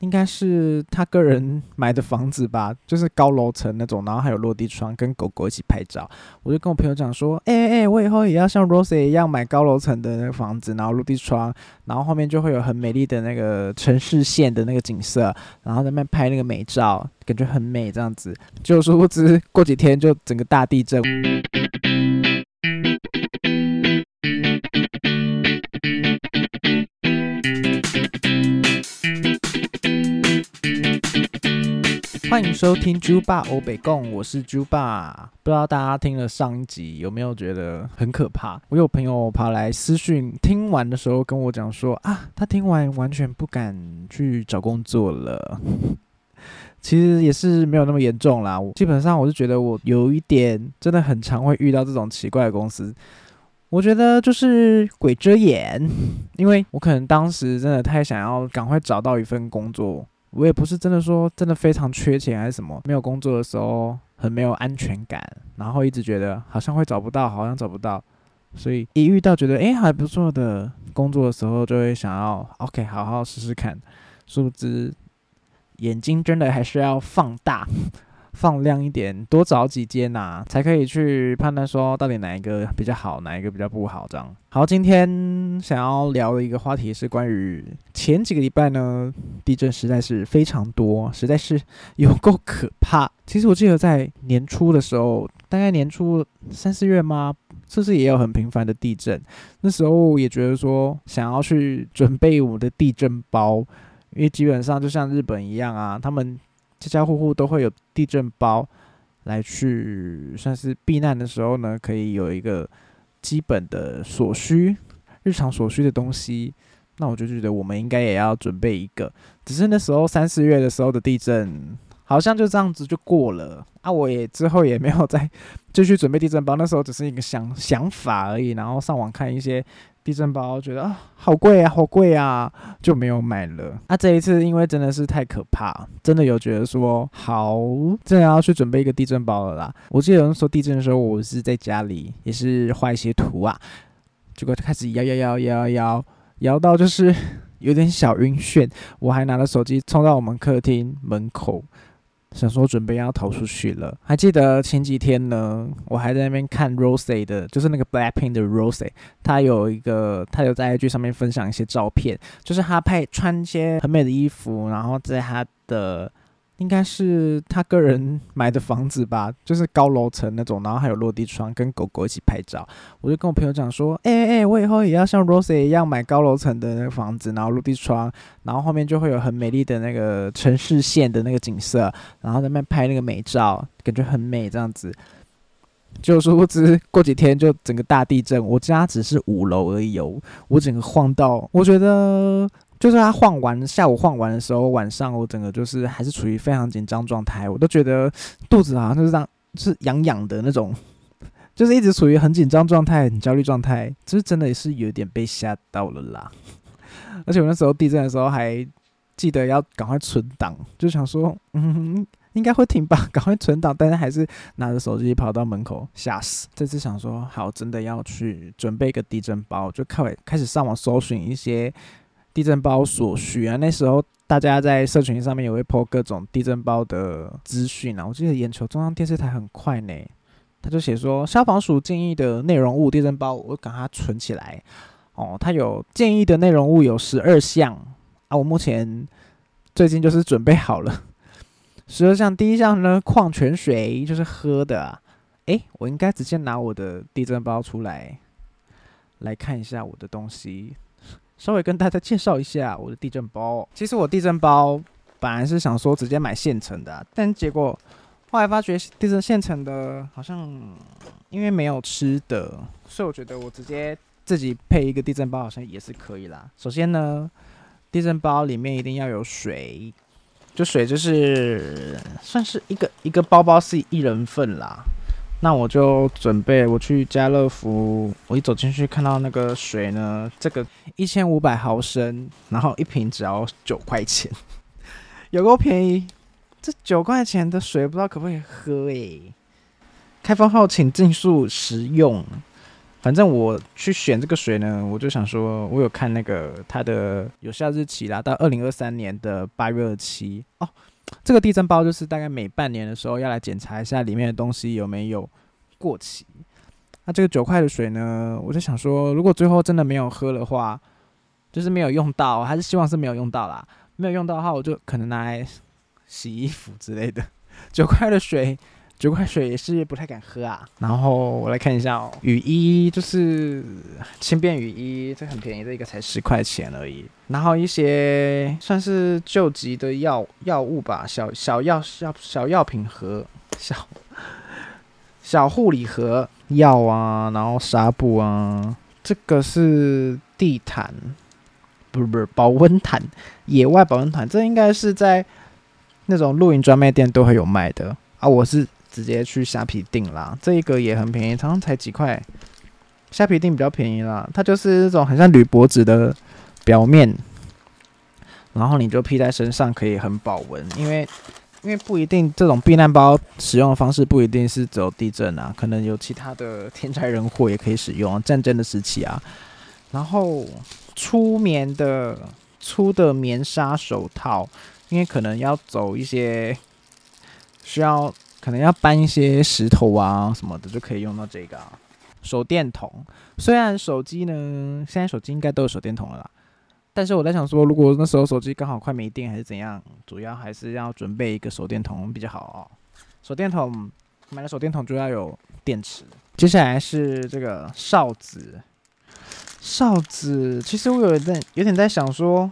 应该是他个人买的房子吧，就是高楼层那种，然后还有落地窗，跟狗狗一起拍照。我就跟我朋友讲说，哎哎，我以后也要像 Rose 一样买高楼层的那个房子，然后落地窗，然后后面就会有很美丽的那个城市线的那个景色，然后在那拍那个美照，感觉很美这样子。就殊不知过几天就整个大地震。欢迎收听猪爸欧北贡，我是猪爸。不知道大家听了上一集有没有觉得很可怕？我有朋友跑来私讯，听完的时候跟我讲说啊，他听完完全不敢去找工作了。其实也是没有那么严重啦。基本上我是觉得我有一点真的很常会遇到这种奇怪的公司。我觉得就是鬼遮眼，因为我可能当时真的太想要赶快找到一份工作。我也不是真的说真的非常缺钱还是什么，没有工作的时候很没有安全感，然后一直觉得好像会找不到，好像找不到，所以一遇到觉得诶还不错的工作的时候，就会想要 OK 好好试试看，殊不知眼睛真的还是要放大。放亮一点，多找几间呐，才可以去判断说到底哪一个比较好，哪一个比较不好。这样好，今天想要聊的一个话题是关于前几个礼拜呢，地震实在是非常多，实在是有够可怕。其实我记得在年初的时候，大概年初三四月吗？是不是也有很频繁的地震？那时候也觉得说想要去准备我们的地震包，因为基本上就像日本一样啊，他们。家家户户都会有地震包，来去算是避难的时候呢，可以有一个基本的所需、日常所需的东西。那我就觉得我们应该也要准备一个。只是那时候三四月的时候的地震，好像就这样子就过了啊。我也之后也没有再继续准备地震包，那时候只是一个想想法而已，然后上网看一些。地震包觉得啊好贵啊好贵啊就没有买了。那这一次因为真的是太可怕，真的有觉得说好，真的要去准备一个地震包了啦。我记得有人说地震的时候，我是在家里也是画一些图啊，结果开始摇摇摇摇摇摇到就是有点小晕眩，我还拿了手机冲到我们客厅门口。想说准备要逃出去了，还记得前几天呢，我还在那边看 Rose 的，就是那个 Blackpink 的 Rose，她有一个，她有在 IG 上面分享一些照片，就是她拍穿一些很美的衣服，然后在她的。应该是他个人买的房子吧，就是高楼层那种，然后还有落地窗，跟狗狗一起拍照。我就跟我朋友讲说，哎哎，我以后也要像 Rose 一样买高楼层的那个房子，然后落地窗，然后后面就会有很美丽的那个城市线的那个景色，然后在那边拍那个美照，感觉很美这样子。就殊不知过几天就整个大地震，我家只是五楼而已哦，我整个晃到，我觉得。就是他晃完，下午晃完的时候，晚上我整个就是还是处于非常紧张状态，我都觉得肚子好像就是这样，是痒痒的那种，就是一直处于很紧张状态、很焦虑状态，就是真的也是有点被吓到了啦。而且我那时候地震的时候还记得要赶快存档，就想说，嗯，应该会停吧，赶快存档，但是还是拿着手机跑到门口，吓死。这次想说，好，真的要去准备一个地震包，就开开始上网搜寻一些。地震包所需啊，那时候大家在社群上面也会 po 各种地震包的资讯啊。我记得眼球中央电视台很快呢，他就写说消防署建议的内容物地震包，我赶它存起来哦。他有建议的内容物有十二项啊，我目前最近就是准备好了十二项。第一项呢，矿泉水就是喝的，诶，我应该直接拿我的地震包出来来看一下我的东西。稍微跟大家介绍一下我的地震包。其实我地震包本来是想说直接买现成的，但结果后来发觉地震现成的好像因为没有吃的，所以我觉得我直接自己配一个地震包好像也是可以啦。首先呢，地震包里面一定要有水，就水就是算是一个一个包包是一人份啦。那我就准备我去家乐福，我一走进去看到那个水呢，这个一千五百毫升，然后一瓶只要九块钱，有够便宜。这九块钱的水不知道可不可以喝诶？开封后请尽速食用。反反正我去选这个水呢，我就想说，我有看那个它的有效日期啦，到二零二三年的八月二七哦。这个地震包就是大概每半年的时候要来检查一下里面的东西有没有过期。那这个九块的水呢，我就想说，如果最后真的没有喝的话，就是没有用到，还是希望是没有用到啦。没有用到的话，我就可能拿来洗衣服之类的。九块的水，九块水也是不太敢喝啊。然后我来看一下哦，雨衣就是轻便雨衣，这很便宜，这一个才十块钱而已。然后一些算是救急的药药物吧，小小药小小药品盒，小小护理盒药啊，然后纱布啊，这个是地毯。不是不是保温毯，野外保温毯，这应该是在那种露营专卖店都会有卖的啊。我是直接去虾皮订啦，这一个也很便宜，常常才几块。虾皮订比较便宜啦，它就是那种很像铝箔纸的表面，然后你就披在身上可以很保温，因为因为不一定这种避难包使用的方式不一定是走地震啊，可能有其他的天灾人祸也可以使用，战争的时期啊，然后。粗棉的粗的棉纱手套，因为可能要走一些需要，可能要搬一些石头啊什么的，就可以用到这个手电筒。虽然手机呢，现在手机应该都有手电筒了啦，但是我在想说，如果那时候手机刚好快没电还是怎样，主要还是要准备一个手电筒比较好哦。手电筒买了手电筒就要有电池。接下来是这个哨子。哨子，其实我有点有点在想说，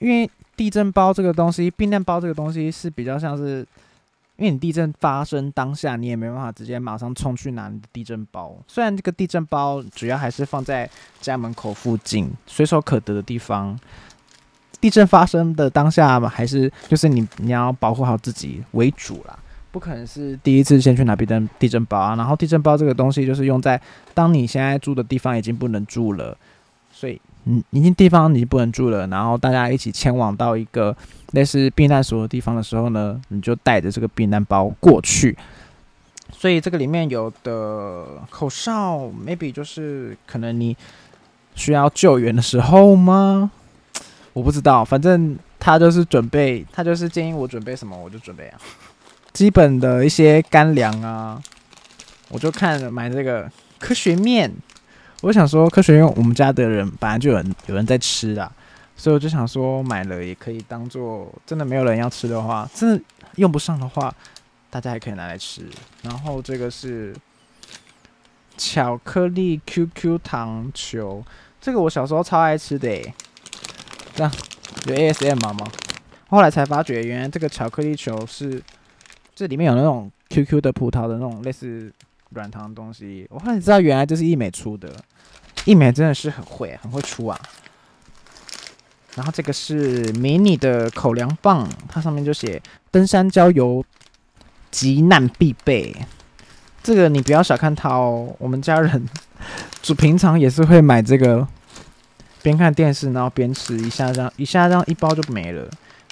因为地震包这个东西，避难包这个东西是比较像是，因为你地震发生当下，你也没办法直接马上冲去拿你的地震包。虽然这个地震包主要还是放在家门口附近随手可得的地方，地震发生的当下嘛，还是就是你你要保护好自己为主啦。不可能是第一次先去拿地震地震包啊，然后地震包这个东西就是用在当你现在住的地方已经不能住了，所以你已经地方你不能住了，然后大家一起迁往到一个类似避难所的地方的时候呢，你就带着这个避难包过去。所以这个里面有的口哨，maybe 就是可能你需要救援的时候吗？我不知道，反正他就是准备，他就是建议我准备什么我就准备啊。基本的一些干粮啊，我就看买这个科学面。我想说科学面，我们家的人本来就有人有人在吃啦，所以我就想说买了也可以当做真的没有人要吃的话，真的用不上的话，大家还可以拿来吃。然后这个是巧克力 QQ 糖球，这个我小时候超爱吃的诶。这样有 ASM 吗？后来才发觉，原来这个巧克力球是。这里面有那种 QQ 的葡萄的那种类似软糖东西，我后来知道原来这是易美出的，易美真的是很会，很会出啊。然后这个是迷你的口粮棒，它上面就写登山郊游急难必备。这个你不要小看它哦，我们家人就平常也是会买这个，边看电视然后边吃，一下这样一下这样一包就没了。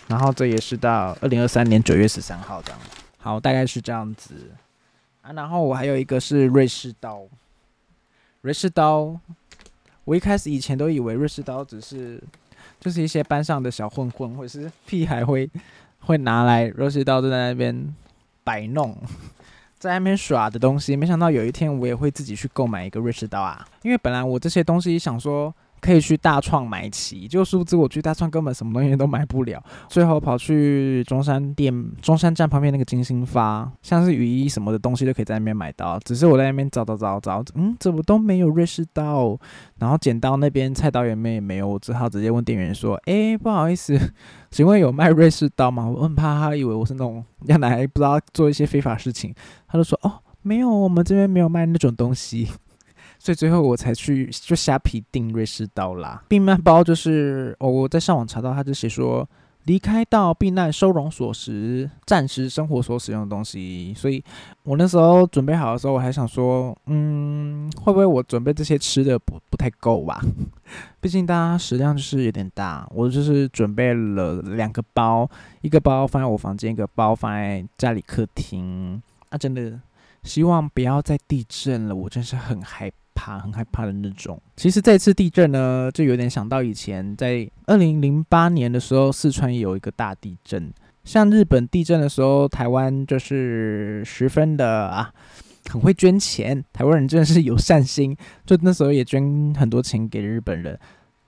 然后这也是到二零二三年九月十三号这样。好，大概是这样子然后我还有一个是瑞士刀，瑞士刀。我一开始以前都以为瑞士刀只是就是一些班上的小混混或者是屁孩会会拿来瑞士刀就在那边摆弄，在那边耍的东西。没想到有一天我也会自己去购买一个瑞士刀啊，因为本来我这些东西想说。可以去大创买齐，就殊不知我去大创根本什么东西都买不了，最后跑去中山店、中山站旁边那个金星发，像是雨衣什么的东西都可以在那边买到。只是我在那边找找找找，嗯，怎么都没有瑞士刀，然后剪刀那边菜刀也没也没有，我只好直接问店员说：“哎，不好意思，请问有卖瑞士刀吗？”我很怕他以为我是那种要来不知道做一些非法事情，他就说：“哦，没有，我们这边没有卖那种东西。”所以最后我才去就虾皮订瑞士刀啦。避难包就是哦，我在上网查到，他就写说离开到避难收容所时，暂时生活所使用的东西。所以我那时候准备好的时候，我还想说，嗯，会不会我准备这些吃的不不太够吧？毕竟大家食量就是有点大。我就是准备了两个包，一个包放在我房间，一个包放在家里客厅。啊，真的希望不要再地震了，我真是很害。怕、很害怕的那种。其实这次地震呢，就有点想到以前在二零零八年的时候，四川有一个大地震。像日本地震的时候，台湾就是十分的啊，很会捐钱。台湾人真的是有善心，就那时候也捐很多钱给日本人。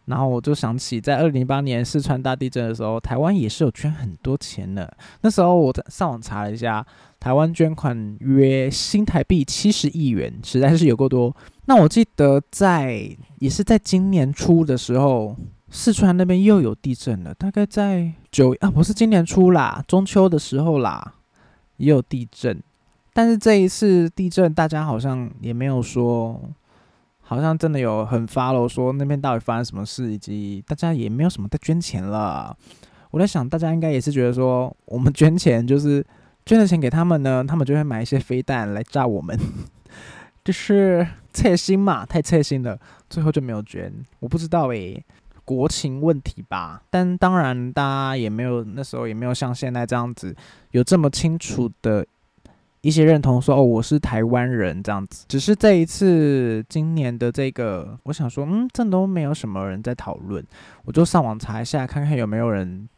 然后我就想起，在二零零八年四川大地震的时候，台湾也是有捐很多钱的。那时候我上网查了一下，台湾捐款约新台币七十亿元，实在是有够多。那我记得在也是在今年初的时候，四川那边又有地震了，大概在九啊，不是今年初啦，中秋的时候啦，也有地震。但是这一次地震，大家好像也没有说。好像真的有很发了，说那边到底发生什么事，以及大家也没有什么在捐钱了。我在想，大家应该也是觉得说，我们捐钱就是捐了钱给他们呢，他们就会买一些飞弹来炸我们，就是切心嘛，太切心了，最后就没有捐。我不知道诶，国情问题吧。但当然，大家也没有那时候也没有像现在这样子有这么清楚的。一些认同说哦，我是台湾人这样子，只是这一次今年的这个，我想说，嗯，这都没有什么人在讨论，我就上网查一下，看看有没有人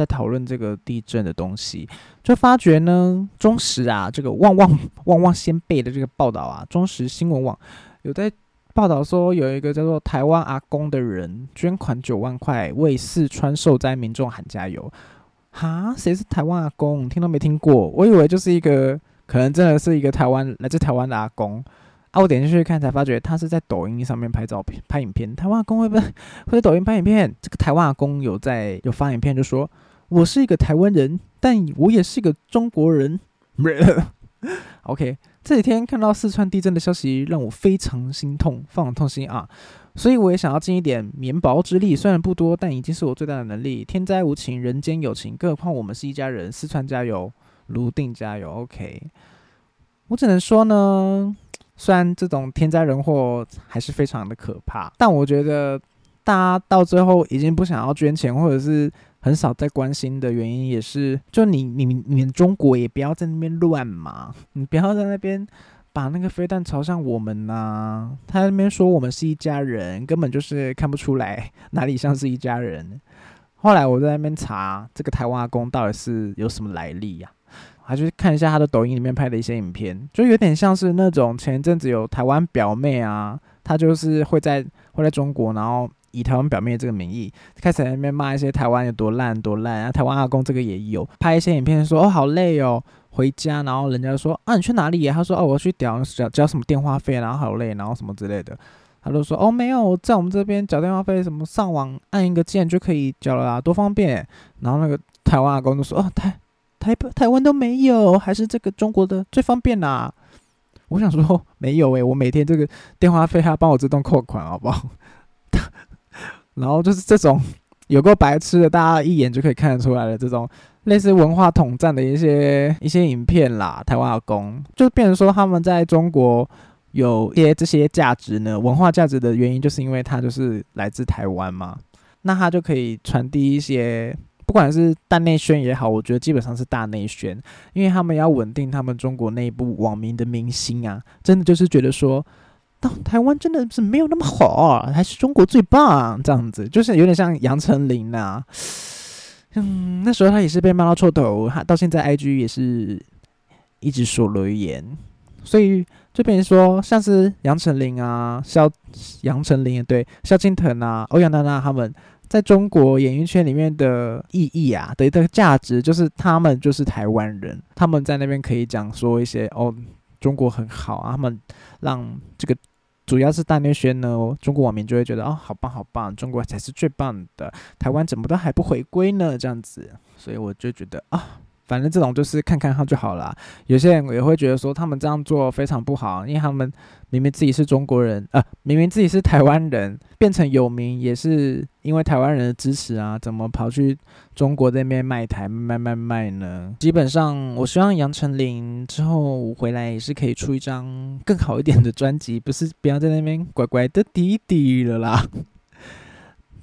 在讨论这个地震的东西，就发觉呢，中时啊，这个旺旺旺旺先辈的这个报道啊，中时新闻网有在报道说，有一个叫做台湾阿公的人捐款九万块为四川受灾民众喊加油。哈，谁是台湾阿公？听都没听过。我以为就是一个，可能真的是一个台湾来自台湾的阿公啊。我点进去看，才发觉他是在抖音上面拍照片、拍影片。台湾阿公会不会 会在抖音拍影片？这个台湾阿公有在有发影片，就说我是一个台湾人，但我也是一个中国人。OK，这几天看到四川地震的消息，让我非常心痛，非常痛心啊。所以我也想要尽一点绵薄之力，虽然不多，但已经是我最大的能力。天灾无情，人间有情，更何况我们是一家人。四川加油，泸定加油。OK，我只能说呢，虽然这种天灾人祸还是非常的可怕，但我觉得大家到最后已经不想要捐钱，或者是很少在关心的原因，也是就你你你们中国也不要在那边乱嘛，你不要在那边。把那个飞弹朝向我们呐！他那边说我们是一家人，根本就是看不出来哪里像是一家人。后来我在那边查这个台湾阿公到底是有什么来历呀？还去看一下他的抖音里面拍的一些影片，就有点像是那种前一阵子有台湾表妹啊，她就是会在会在中国，然后以台湾表妹这个名义开始在那边骂一些台湾有多烂多烂啊。台湾阿公这个也有拍一些影片说哦好累哦。回家，然后人家说啊，你去哪里？他说哦，我去缴缴缴什么电话费，然后好累，然后什么之类的。他就说哦，没有，在我们这边缴电话费，什么上网按一个键就可以缴了啊，多方便。然后那个台湾阿公就说哦，台台台湾都没有，还是这个中国的最方便啦。我想说没有诶，我每天这个电话费还要帮我自动扣款，好不好？然后就是这种 有个白痴的，大家一眼就可以看得出来的这种。类似文化统战的一些 一些影片啦，台湾阿公就变成说他们在中国有一些这些价值呢，文化价值的原因就是因为他就是来自台湾嘛，那他就可以传递一些，不管是大内宣也好，我觉得基本上是大内宣，因为他们要稳定他们中国内部网民的民心啊，真的就是觉得说，到台湾真的是没有那么好，还是中国最棒这样子，就是有点像杨丞琳呐。嗯，那时候他也是被骂到臭头，他到现在 IG 也是一直说留言，所以就变成说，像是杨丞琳啊、萧杨丞琳对萧敬腾啊、欧阳娜娜他们，在中国演艺圈里面的意义啊的一个价值，就是他们就是台湾人，他们在那边可以讲说一些哦，中国很好啊，他们让这个。主要是大内宣呢，中国网民就会觉得哦，好棒好棒，中国才是最棒的，台湾怎么都还不回归呢？这样子，所以我就觉得啊。反正这种就是看看他就好了。有些人也会觉得说他们这样做非常不好，因为他们明明自己是中国人，呃，明明自己是台湾人，变成有名也是因为台湾人的支持啊，怎么跑去中国那边卖台卖卖卖呢？基本上，我希望杨丞琳之后回来也是可以出一张更好一点的专辑，不是不要在那边乖乖的弟弟了啦。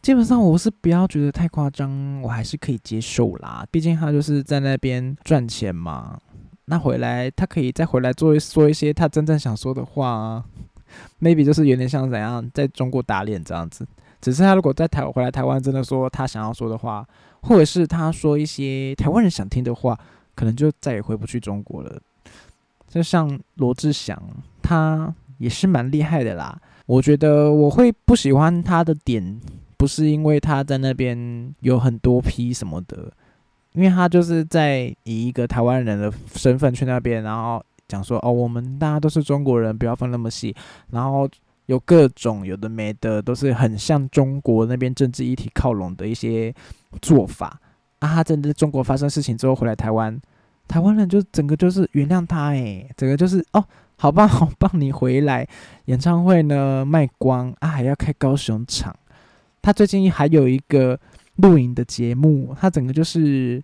基本上我是不要觉得太夸张，我还是可以接受啦。毕竟他就是在那边赚钱嘛，那回来他可以再回来做说一些他真正想说的话啊。maybe 就是有点像怎样在中国打脸这样子。只是他如果在台回来台湾，真的说他想要说的话，或者是他说一些台湾人想听的话，可能就再也回不去中国了。就像罗志祥，他也是蛮厉害的啦。我觉得我会不喜欢他的点，不是因为他在那边有很多批什么的，因为他就是在以一个台湾人的身份去那边，然后讲说哦，我们大家都是中国人，不要分那么细，然后。有各种有的没的，都是很像中国那边政治议题靠拢的一些做法啊！他真的中国发生事情之后回来台湾，台湾人就整个就是原谅他诶，整个就是哦，好棒好棒，你回来演唱会呢卖光啊，还要开高雄场。他最近还有一个录影的节目，他整个就是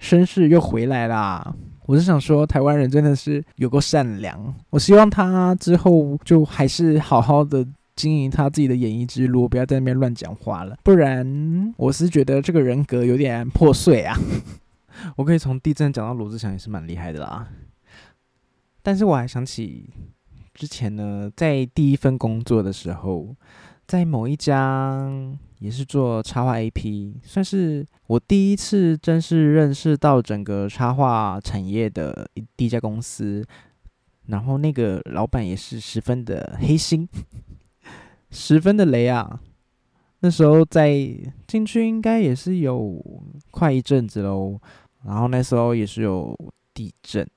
绅士又回来啦。我是想说，台湾人真的是有够善良。我希望他之后就还是好好的经营他自己的演艺之路，不要在那边乱讲话了。不然，我是觉得这个人格有点破碎啊。我可以从地震讲到罗志祥，也是蛮厉害的啦。但是我还想起之前呢，在第一份工作的时候。在某一家也是做插画 AP，算是我第一次正式认识到整个插画产业的一第一家公司。然后那个老板也是十分的黑心，十分的雷啊！那时候在进去应该也是有快一阵子喽。然后那时候也是有地震。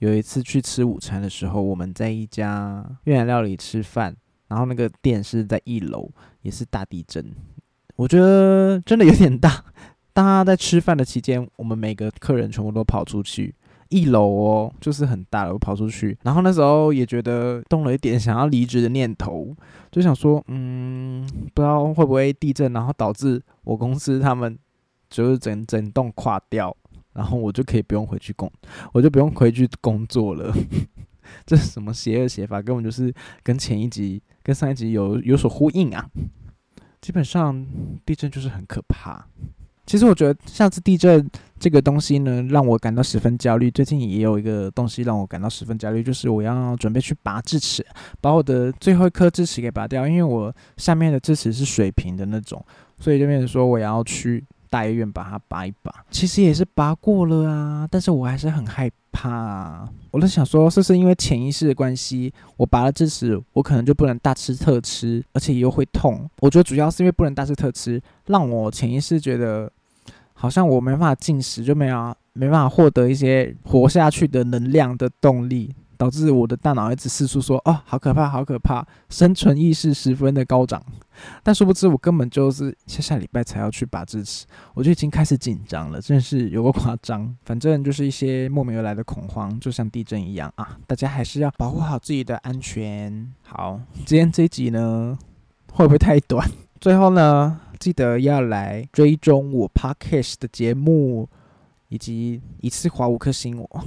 有一次去吃午餐的时候，我们在一家越南料理吃饭。然后那个店是在一楼，也是大地震，我觉得真的有点大。大家在吃饭的期间，我们每个客人全部都跑出去一楼哦，就是很大了，跑出去。然后那时候也觉得动了一点想要离职的念头，就想说，嗯，不知道会不会地震，然后导致我公司他们就是整整栋垮掉，然后我就可以不用回去工，我就不用回去工作了。这是什么邪恶写法？根本就是跟前一集、跟上一集有有所呼应啊！基本上地震就是很可怕。其实我觉得上次地震这个东西呢，让我感到十分焦虑。最近也有一个东西让我感到十分焦虑，就是我要准备去拔智齿，把我的最后一颗智齿给拔掉，因为我下面的智齿是水平的那种，所以就变成说我要去。大医院把它拔一拔，其实也是拔过了啊，但是我还是很害怕。我在想说，是不是因为潜意识的关系，我拔了智齿，我可能就不能大吃特吃，而且又会痛。我觉得主要是因为不能大吃特吃，让我潜意识觉得好像我没办法进食，就没有没办法获得一些活下去的能量的动力。导致我的大脑一直四处说：“哦，好可怕，好可怕！”生存意识十分的高涨，但殊不知我根本就是下下礼拜才要去拔智齿，我就已经开始紧张了，真是有个夸张。反正就是一些莫名而来的恐慌，就像地震一样啊！大家还是要保护好自己的安全。好，今天这集呢会不会太短？最后呢，记得要来追踪我 Podcast 的节目，以及一次划五颗星我。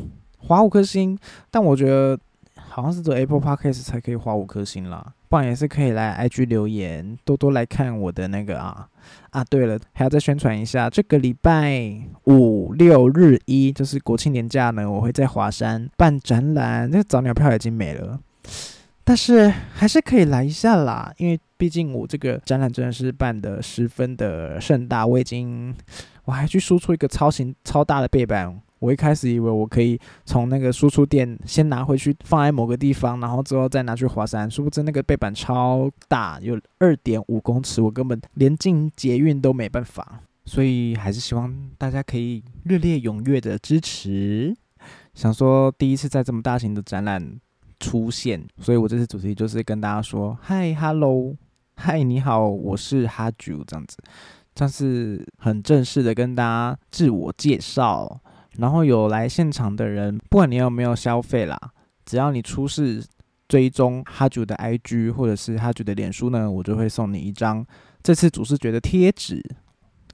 划五颗星，但我觉得好像是做 Apple Podcast 才可以划五颗星啦，不然也是可以来 IG 留言，多多来看我的那个啊啊！对了，还要再宣传一下，这个礼拜五六日一就是国庆年假呢，我会在华山办展览，那个早鸟票已经没了，但是还是可以来一下啦，因为毕竟我这个展览真的是办的十分的盛大，我已经我还去输出一个超型超大的背板。我一开始以为我可以从那个输出店先拿回去放在某个地方，然后之后再拿去华山。殊不知那个背板超大，有二点五公尺，我根本连进捷运都没办法。所以还是希望大家可以热烈踊跃的支持。想说第一次在这么大型的展览出现，所以我这次主题就是跟大家说：嗨，hello，嗨，你好，我是哈啾，这样子，算是很正式的跟大家自我介绍。然后有来现场的人，不管你有没有消费啦，只要你出示追踪哈九的 IG 或者是哈九的脸书呢，我就会送你一张这次主视觉的贴纸，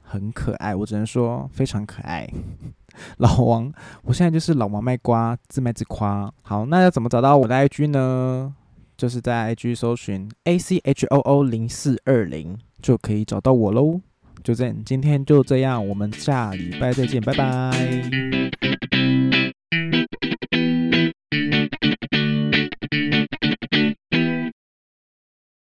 很可爱，我只能说非常可爱。老王，我现在就是老王卖瓜，自卖自夸。好，那要怎么找到我的 IG 呢？就是在 IG 搜寻 ACHOO 零四二零就可以找到我喽。就这样，今天就这样，我们下礼拜再见，拜拜。